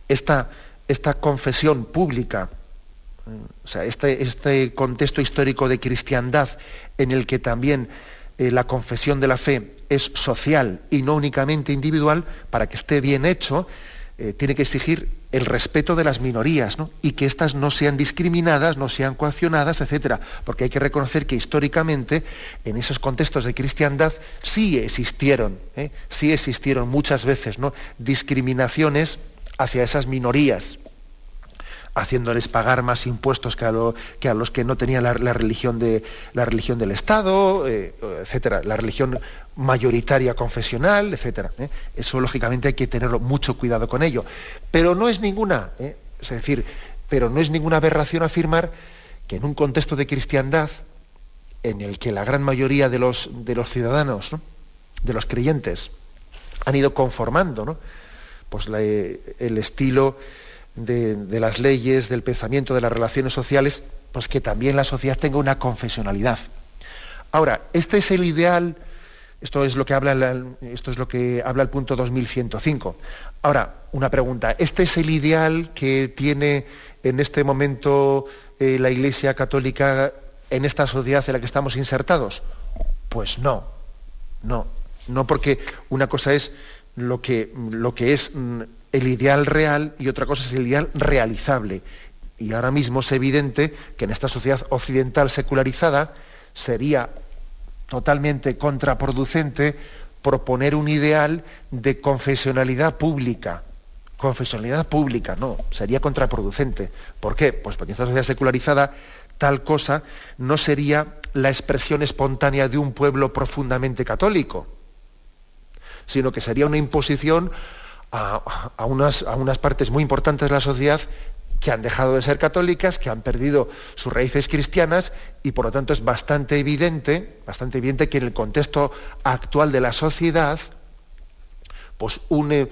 [SPEAKER 1] esta, esta, confesión pública, o sea, este, este, contexto histórico de cristiandad en el que también eh, la confesión de la fe es social y no únicamente individual, para que esté bien hecho, tiene que exigir el respeto de las minorías y que éstas no sean discriminadas, no sean coaccionadas, etc. Porque hay que reconocer que históricamente en esos contextos de cristiandad sí existieron, ¿eh? sí existieron muchas veces ¿no? discriminaciones hacia esas minorías, haciéndoles pagar más impuestos que a, que a los que no tenían la, religión, de, la religión del Estado, eh, etcétera, la religión mayoritaria confesional, etcétera. ¿eh? Eso lógicamente hay que tenerlo mucho cuidado con ello. Pero no es ninguna, ¿eh? es decir, pero no es ninguna aberración afirmar que en un contexto de cristiandad en el que la gran mayoría de los, de los ciudadanos, de los creyentes, han ido conformando pues el estilo de, de, las leyes, del pensamiento, de las relaciones sociales, pues que también la sociedad tenga una confesionalidad. Ahora, este es el ideal esto es lo que habla, el punto 2105. Ahora, una pregunta. ¿Este es el ideal que tiene en este momento eh, la Iglesia Católica en esta sociedad en la que estamos insertados? Pues no, no, no porque una cosa es lo que, lo que es mm, el ideal real y otra cosa es el ideal realizable. Y ahora mismo es evidente que en esta sociedad occidental secularizada sería totalmente contraproducente proponer un ideal de confesionalidad pública. Confesionalidad pública, no, sería contraproducente. ¿Por qué? Pues porque en esta sociedad secularizada tal cosa no sería la expresión espontánea de un pueblo profundamente católico, sino que sería una imposición a, unas, a unas partes muy importantes de la sociedad que han dejado de ser católicas, que han perdido sus raíces cristianas y por lo tanto es bastante evidente, bastante evidente que en el contexto actual de la sociedad, pues une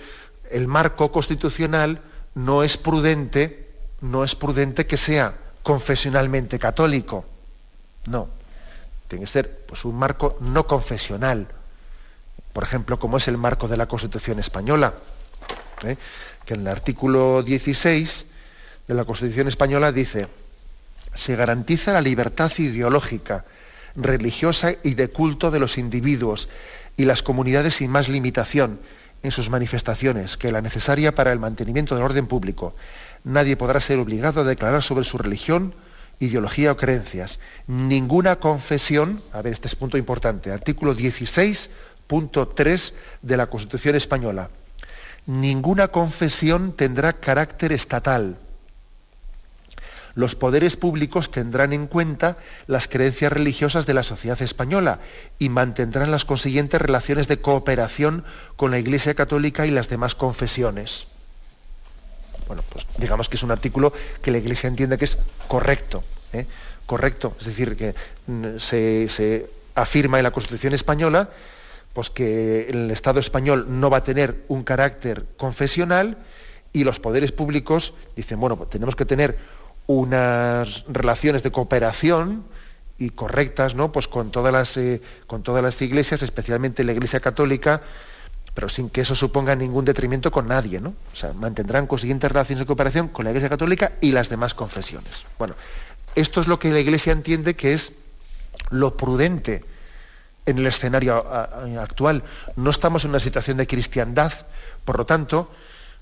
[SPEAKER 1] el marco constitucional no es prudente, no es prudente que sea confesionalmente católico. No. Tiene que ser pues, un marco no confesional. Por ejemplo, como es el marco de la Constitución española, ¿eh? que en el artículo 16 de la Constitución española dice, se garantiza la libertad ideológica, religiosa y de culto de los individuos y las comunidades sin más limitación en sus manifestaciones que la necesaria para el mantenimiento del orden público. Nadie podrá ser obligado a declarar sobre su religión, ideología o creencias. Ninguna confesión, a ver, este es punto importante, artículo 16.3 de la Constitución española. Ninguna confesión tendrá carácter estatal los poderes públicos tendrán en cuenta las creencias religiosas de la sociedad española y mantendrán las consiguientes relaciones de cooperación con la Iglesia Católica y las demás confesiones. Bueno, pues digamos que es un artículo que la Iglesia entiende que es correcto, ¿eh? correcto, es decir, que mm, se, afirma en la Constitución española pues que el Estado español no va a tener un carácter confesional y los poderes públicos dicen, bueno, pues tenemos que tener unas relaciones de cooperación y correctas ¿no? pues con, todas las, eh, con todas las iglesias, especialmente la Iglesia Católica, pero sin que eso suponga ningún detrimento con nadie. ¿no? O sea, mantendrán consiguientes relaciones de cooperación con la Iglesia Católica y las demás confesiones. Bueno, esto es lo que la Iglesia entiende que es lo prudente en el escenario actual. No estamos en una situación de cristiandad, por lo tanto,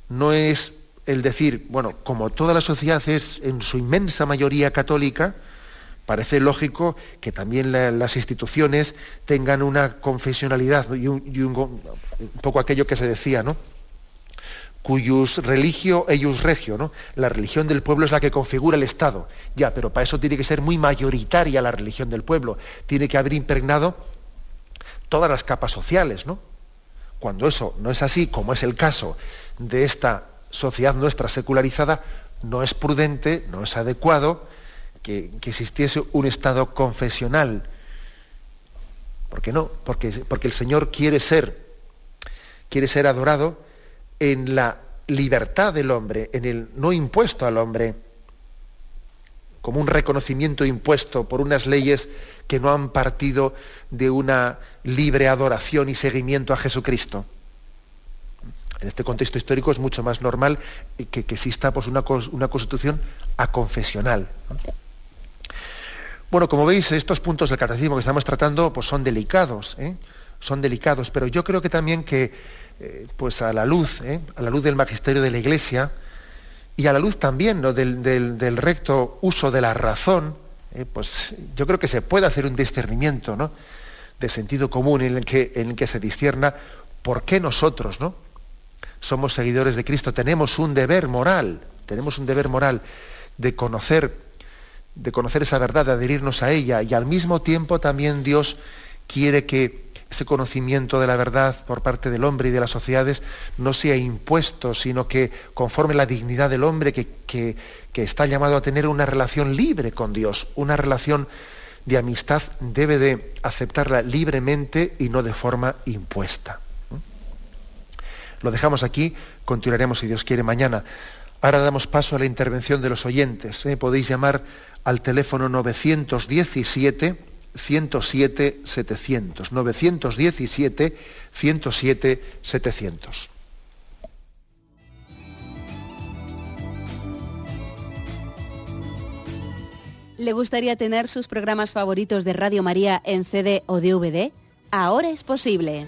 [SPEAKER 1] no es el decir, bueno, como toda la sociedad es en su inmensa mayoría católica, parece lógico que también las instituciones tengan una confesionalidad y, un, poco aquello que se decía, ¿no? cuyus religio eius regio, ¿no? La religión del pueblo es la que configura el Estado. Ya, pero para eso tiene que ser muy mayoritaria la religión del pueblo. Tiene que haber impregnado todas las capas sociales, ¿no? Cuando eso no es así, como es el caso de esta sociedad nuestra secularizada, no es prudente, no es adecuado que, existiese un Estado confesional. ¿Por qué no? Porque, porque el Señor quiere ser, quiere ser adorado en la libertad del hombre, en el no impuesto al hombre, como un reconocimiento impuesto por unas leyes que no han partido de una libre adoración y seguimiento a Jesucristo. En este contexto histórico es mucho más normal que, exista pues, una, constitución aconfesional. Bueno, como veis, estos puntos del catecismo que estamos tratando pues, son delicados, ¿eh? son delicados, pero yo creo que también que eh, pues a la luz, ¿eh? a la luz del magisterio de la Iglesia y a la luz también del, recto uso de la razón, pues yo creo que se puede hacer un discernimiento ¿no? de sentido común en el, que, en el que se discierna por qué nosotros, ¿no? Somos seguidores de Cristo, tenemos un deber moral, tenemos un deber moral de conocer, de conocer esa verdad, de adherirnos a ella, y al mismo tiempo también Dios quiere que ese conocimiento de la verdad por parte del hombre y de las sociedades no sea impuesto, sino que conforme la dignidad del hombre que, que, está llamado a tener una relación libre con Dios, una relación de amistad, debe de aceptarla libremente y no de forma impuesta. Lo dejamos aquí, continuaremos si Dios quiere mañana. Ahora damos paso a la intervención de los oyentes. ¿eh? Podéis llamar al teléfono 917 107 700. 917 107 700.
[SPEAKER 2] ¿Le gustaría tener sus programas favoritos de Radio María en CD o DVD? Ahora es posible.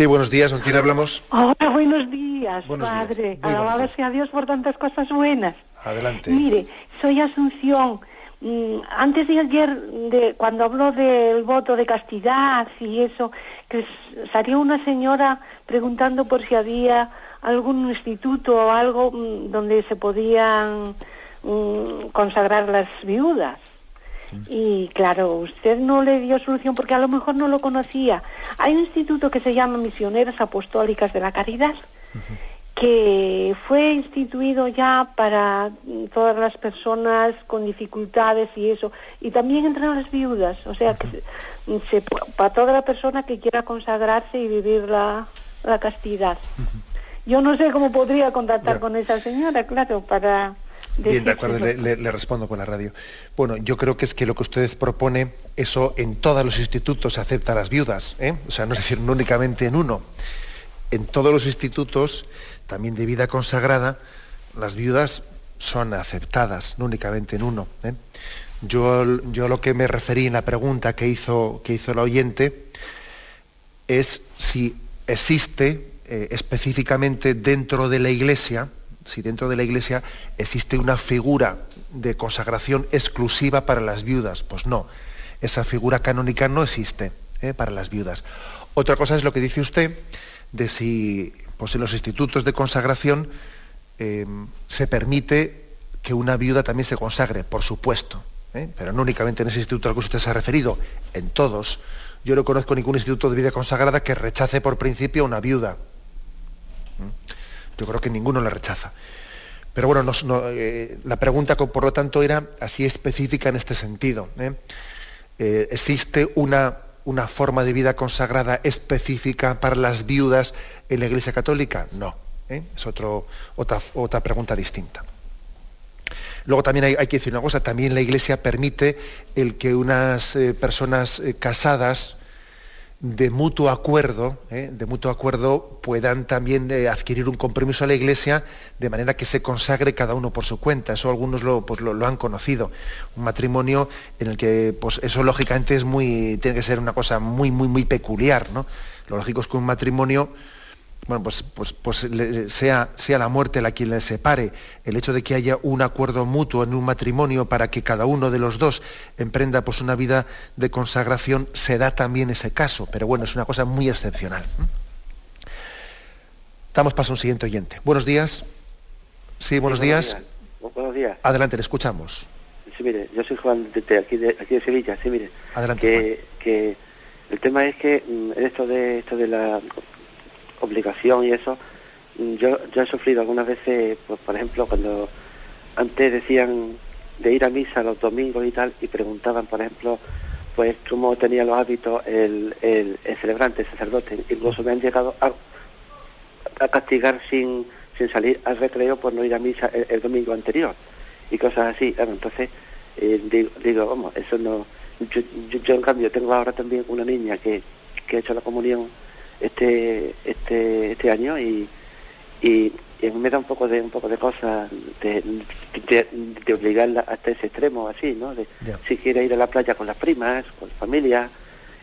[SPEAKER 1] Sí, buenos días. ¿Con quién hablamos?
[SPEAKER 3] Hola, buenos días, padre. Alabado sea Dios por tantas cosas buenas.
[SPEAKER 1] Adelante.
[SPEAKER 3] Mire, soy Asunción. Mm, antes de ayer, de, cuando habló del voto de castidad y eso, que salió una señora preguntando por si había algún instituto o algo mm, donde se podían mm, consagrar las viudas. Y claro, usted no le dio solución porque a lo mejor no lo conocía. Hay un instituto que se llama Misioneras Apostólicas de la Caridad, que fue instituido ya para todas las personas con dificultades y eso, y también entre las viudas, o sea, que se, para toda la persona que quiera consagrarse y vivir la, castidad. Yo no sé cómo podría contactar con esa señora, claro, para...
[SPEAKER 1] Bien, de acuerdo, le, respondo con la radio. Bueno, yo creo que es que lo que usted propone, eso en todos los institutos se acepta a las viudas, ¿eh? o sea, no es decir, no únicamente en uno. En todos los institutos, también de vida consagrada, las viudas son aceptadas, no únicamente en uno. ¿eh? Yo, yo lo que me referí en la pregunta que hizo, que hizo el oyente es si existe eh, específicamente dentro de la Iglesia, si dentro de la Iglesia existe una figura de consagración exclusiva para las viudas. Pues no, esa figura canónica no existe ¿eh? para las viudas. Otra cosa es lo que dice usted de si pues en los institutos de consagración em, se permite que una viuda también se consagre, por supuesto, ¿eh? pero no únicamente en ese instituto al que usted se ha referido, en todos. Yo no conozco ningún instituto de vida consagrada que rechace por principio a una viuda. Yo creo que ninguno la rechaza. Pero bueno, eh, la pregunta, por lo tanto, era así específica en este sentido. ¿eh? Eh, ¿Existe una, una, forma de vida consagrada específica para las viudas en la Iglesia Católica? No. Es otro, otra, otra, pregunta distinta. Luego también hay, que decir una cosa, también la Iglesia permite el que unas personas casadas, de mutuo acuerdo, ¿eh? de mutuo acuerdo puedan también eh, adquirir un compromiso a la Iglesia de manera que se consagre cada uno por su cuenta. Eso algunos lo, pues, lo, han conocido. Un matrimonio en el que pues, eso lógicamente es muy, tiene que ser una cosa muy, muy, muy peculiar. Lo lógico es que un matrimonio bueno, pues, pues, pues sea, sea, la muerte la quien les separe, el hecho de que haya un acuerdo mutuo en un matrimonio para que cada uno de los dos emprenda pues, una vida de consagración, se da también ese caso, pero bueno, es una cosa muy excepcional. Damos paso a un siguiente oyente. Buenos días. Sí, buenos, días.
[SPEAKER 4] Buenos días.
[SPEAKER 1] Adelante, le escuchamos.
[SPEAKER 4] Sí, mire, yo soy Juan de, aquí, de, aquí de Sevilla. Sí, mire.
[SPEAKER 1] Adelante.
[SPEAKER 4] Que, que el tema es que mm, esto de esto de la obligación y eso, yo, yo he sufrido algunas veces, pues, por ejemplo, cuando antes decían de ir a misa los domingos y tal, y preguntaban, por ejemplo, pues cómo tenía los hábitos el, el, celebrante, el sacerdote. Incluso me han llegado a, castigar sin, sin salir al recreo por no ir a misa el, domingo anterior y cosas así. Entonces eh, digo, vamos, eso no... Yo, yo, en cambio tengo ahora también una niña que, que ha hecho la comunión este este este año y, y, me da un poco de un poco de cosas de, de, obligarla hasta ese extremo así no de si quiere ir a la playa con las primas con la familia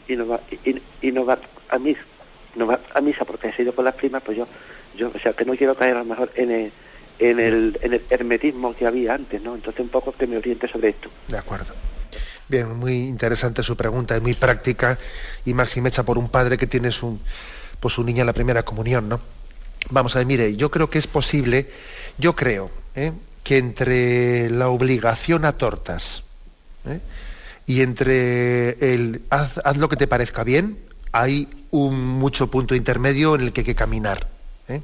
[SPEAKER 4] y no va y, y no va a misa no va a misa porque ha ido con las primas pues yo yo o sea que no quiero caer a lo mejor en el, en el, en el hermetismo que había antes no entonces un poco que me oriente sobre esto.
[SPEAKER 1] De acuerdo Bien, muy interesante su pregunta, es muy práctica y máxima hecha por un padre que tiene su, pues, su niña en la primera comunión, ¿no? Vamos a ver, mire, yo creo que es posible, yo creo, ¿eh? que entre la obligación a tortas ¿eh? y entre el haz, lo que te parezca bien, hay un mucho punto intermedio en el que hay que caminar. ¿eh?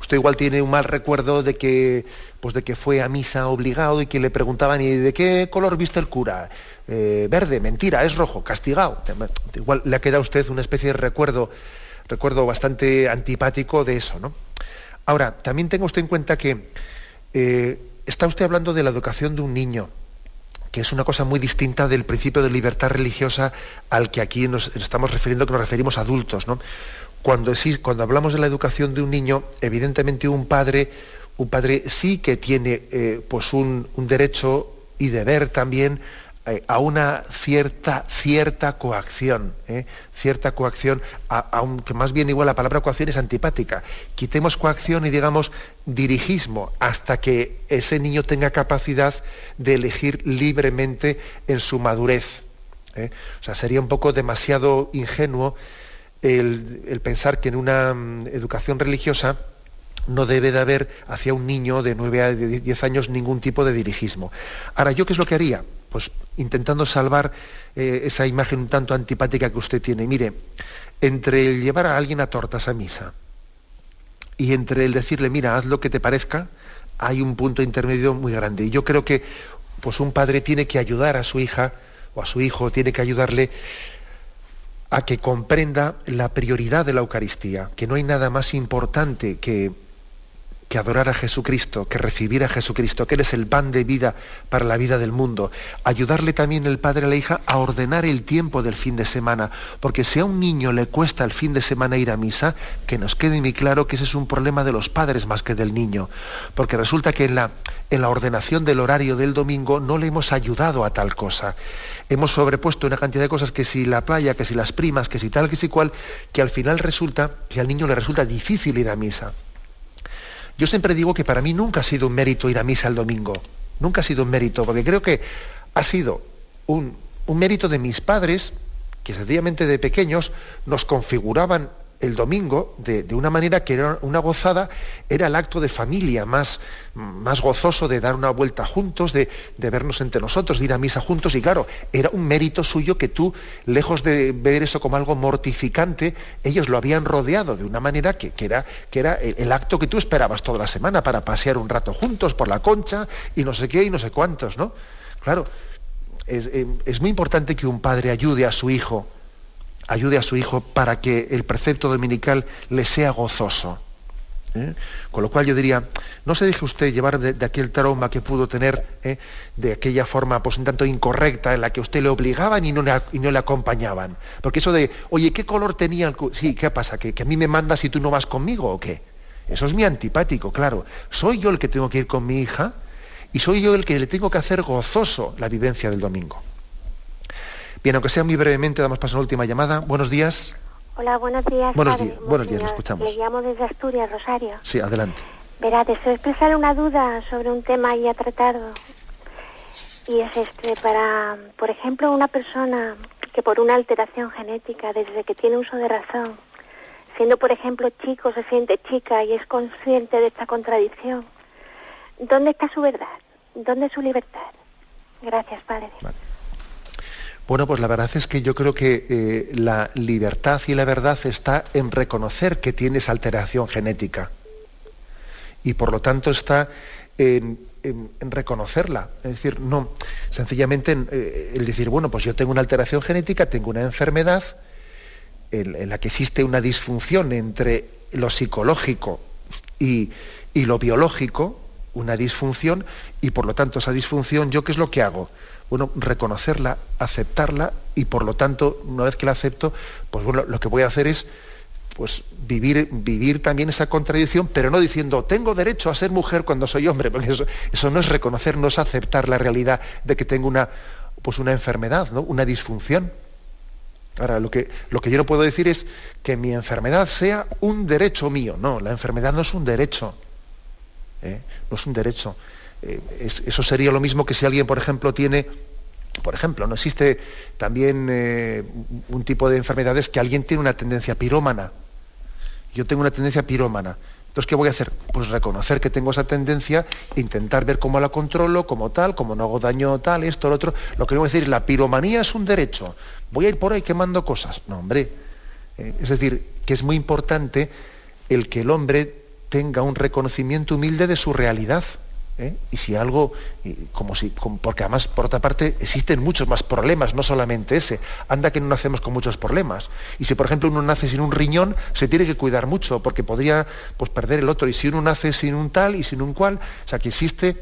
[SPEAKER 1] Usted igual tiene un mal recuerdo de que, pues de que fue a misa obligado y que le preguntaban, ¿y de qué color viste el cura? Verde, mentira, es rojo, castigado. Igual le ha quedado a usted una especie de recuerdo recuerdo bastante antipático de eso. ¿no? Ahora, también tenga usted en cuenta que eh, está usted hablando de la educación de un niño, que es una cosa muy distinta del principio de libertad religiosa al que aquí nos estamos refiriendo, que nos referimos a adultos. ¿no? Cuando, cuando hablamos de la educación de un niño, evidentemente un padre, un padre sí que tiene eh, pues un, derecho y deber también eh, a una cierta, cierta coacción, ¿eh? cierta coacción, aunque más bien igual la palabra coacción es antipática. Quitemos coacción y digamos dirigismo hasta que ese niño tenga capacidad de elegir libremente en su madurez. ¿eh? O sea, sería un poco demasiado ingenuo el, pensar que en una mm, educación religiosa no debe de haber hacia un niño de 9 a 10 años ningún tipo de dirigismo. Ahora, ¿yo qué es lo que haría? pues intentando salvar eh, esa imagen un tanto antipática que usted tiene. Mire, entre el llevar a alguien a tortas a misa y entre el decirle, mira, haz lo que te parezca, hay un punto intermedio muy grande. Y yo creo que pues un padre tiene que ayudar a su hija o a su hijo, tiene que ayudarle a que comprenda la prioridad de la Eucaristía, que no hay nada más importante que que adorar a Jesucristo, que recibir a Jesucristo, que eres el pan de vida para la vida del mundo. Ayudarle también el padre a la hija a ordenar el tiempo del fin de semana, porque si a un niño le cuesta el fin de semana ir a misa, que nos quede muy claro que ese es un problema de los padres más que del niño, porque resulta que en la, en la ordenación del horario del domingo no le hemos ayudado a tal cosa. Hemos sobrepuesto una cantidad de cosas que si la playa, que si las primas, que si tal, que si cual, que al final resulta que al niño le resulta difícil ir a misa. Yo siempre digo que para mí nunca ha sido un mérito ir a misa el domingo. Nunca ha sido un mérito, porque creo que ha sido un, mérito de mis padres, que sencillamente de pequeños nos configuraban el domingo de, una manera que era una gozada, era el acto de familia más, más gozoso de dar una vuelta juntos, de, vernos entre nosotros, de ir a misa juntos. Y claro, era un mérito suyo que tú, lejos de ver eso como algo mortificante, ellos lo habían rodeado de una manera que, era, que era el, acto que tú esperabas toda la semana para pasear un rato juntos por la concha y no sé qué y no sé cuántos, ¿no? Claro, es, eh, es muy importante que un padre ayude a su hijo ayude a su hijo para que el precepto dominical le sea gozoso. ¿eh? Con lo cual yo diría, no se deje usted llevar de, aquel trauma que pudo tener, ¿eh? de aquella forma pues un tanto incorrecta en la que usted le obligaban y no le, y no le acompañaban. Porque eso de, oye, ¿qué color tenía el Sí, ¿qué pasa? ¿Que, ¿Que a mí me mandas y tú no vas conmigo o qué? Eso es mi antipático, claro. Soy yo el que tengo que ir con mi hija y soy yo el que le tengo que hacer gozoso la vivencia del domingo. Bien, aunque sea muy brevemente, damos paso a la última llamada. Buenos días.
[SPEAKER 5] Hola, buenos días.
[SPEAKER 1] Buenos días, buenos días, lo escuchamos.
[SPEAKER 5] Le llamo desde Asturias, Rosario.
[SPEAKER 1] Sí, adelante.
[SPEAKER 5] Verá, deseo expresar una duda sobre un tema ya tratado. Y es este, para, por ejemplo, una persona que por una alteración genética, desde que tiene uso de razón, siendo por ejemplo chico, se siente chica y es consciente de esta contradicción, ¿dónde está su verdad? ¿Dónde es su libertad? Gracias, Padre.
[SPEAKER 1] Bueno, pues la verdad es que yo creo que eh, la libertad y la verdad está en reconocer que tienes alteración genética. Y por lo tanto está en, reconocerla. Es decir, no, sencillamente eh, el decir, bueno, pues yo tengo una alteración genética, tengo una enfermedad en, la que existe una disfunción entre lo psicológico y, y lo biológico, una disfunción, y por lo tanto esa disfunción, ¿yo qué es lo que hago? Bueno, reconocerla, aceptarla y por lo tanto, una vez que la acepto, pues bueno, lo que voy a hacer es pues vivir, vivir también esa contradicción, pero no diciendo, tengo derecho a ser mujer cuando soy hombre, porque eso, eso no es reconocer, no es aceptar la realidad de que tengo una, pues una enfermedad, ¿no? una disfunción. Ahora, lo que, lo que yo no puedo decir es que mi enfermedad sea un derecho mío. No, la enfermedad no es un derecho. ¿eh? No es un derecho. Eh, eso sería lo mismo que si alguien, por ejemplo, tiene, por ejemplo, no existe también eh, un tipo de enfermedades que alguien tiene una tendencia pirómana. Yo tengo una tendencia pirómana. Entonces, ¿qué voy a hacer? Pues reconocer que tengo esa tendencia, intentar ver cómo la controlo, como tal, cómo no hago daño tal, esto, lo otro. Lo que voy a decir es, la piromanía es un derecho. Voy a ir por ahí quemando cosas. No, hombre. Eh, es decir, que es muy importante el que el hombre tenga un reconocimiento humilde de su realidad. ¿Eh? y si algo, como si, porque además por otra parte existen muchos más problemas, no solamente ese, anda que no nacemos con muchos problemas. Y si por ejemplo uno nace sin un riñón, se tiene que cuidar mucho, porque podría pues, perder el otro. Y si uno nace sin un tal y sin un cual, o sea que existe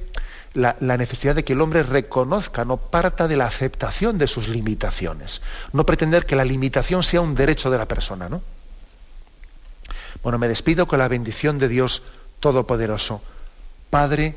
[SPEAKER 1] la, necesidad de que el hombre reconozca, no parta de la aceptación de sus limitaciones. No pretender que la limitación sea un derecho de la persona, ¿no? Bueno, me despido con la bendición de Dios Todopoderoso, Padre,